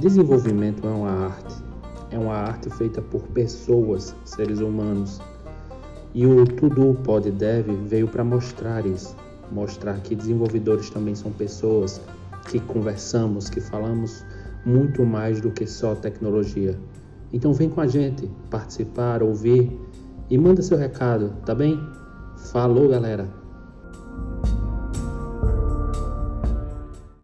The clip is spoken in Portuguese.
Desenvolvimento é uma arte, é uma arte feita por pessoas, seres humanos. E o Tudo Pode Deve veio para mostrar isso, mostrar que desenvolvedores também são pessoas que conversamos, que falamos muito mais do que só tecnologia. Então vem com a gente participar, ouvir e manda seu recado, tá bem? Falou, galera!